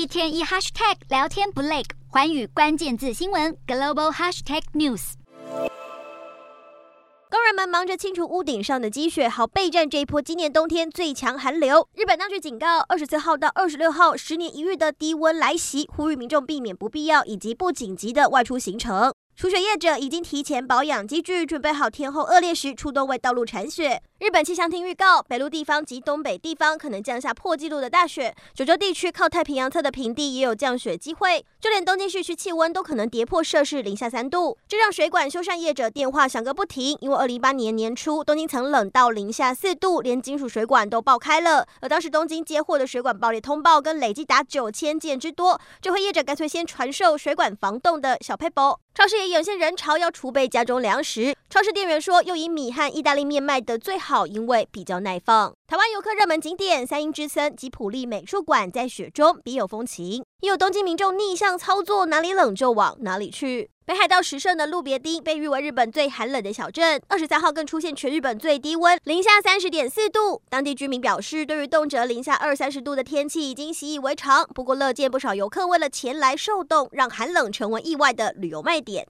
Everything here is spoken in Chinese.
一天一 hashtag 聊天不累，环宇关键字新闻 global hashtag news。工人们忙着清除屋顶上的积雪，好备战这一波今年冬天最强寒流。日本当局警告，二十四号到二十六号，十年一遇的低温来袭，呼吁民众避免不必要以及不紧急的外出行程。除雪业者已经提前保养机具，准备好天候恶劣时出动为道路铲雪。日本气象厅预告，北陆地方及东北地方可能降下破纪录的大雪，九州地区靠太平洋侧的平地也有降雪机会，就连东京市区气温都可能跌破摄氏零下三度，这让水管修缮业者电话响个不停。因为二零一八年年初东京曾冷到零下四度，连金属水管都爆开了，而当时东京接获的水管爆裂通报跟累计达九千件之多，这回业者干脆先传授水管防冻的小撇步。超市也涌现人潮，要储备家中粮食。超市店员说，又以米和意大利面卖的最好，因为比较耐放。台湾游客热门景点三英之森及普利美术馆在雪中别有风情，也有东京民众逆向操作，哪里冷就往哪里去。北海道十胜的鹿别町被誉为日本最寒冷的小镇，二十三号更出现全日本最低温零下三十点四度。当地居民表示，对于动辄零下二三十度的天气已经习以为常，不过乐见不少游客为了前来受冻，让寒冷成为意外的旅游卖点。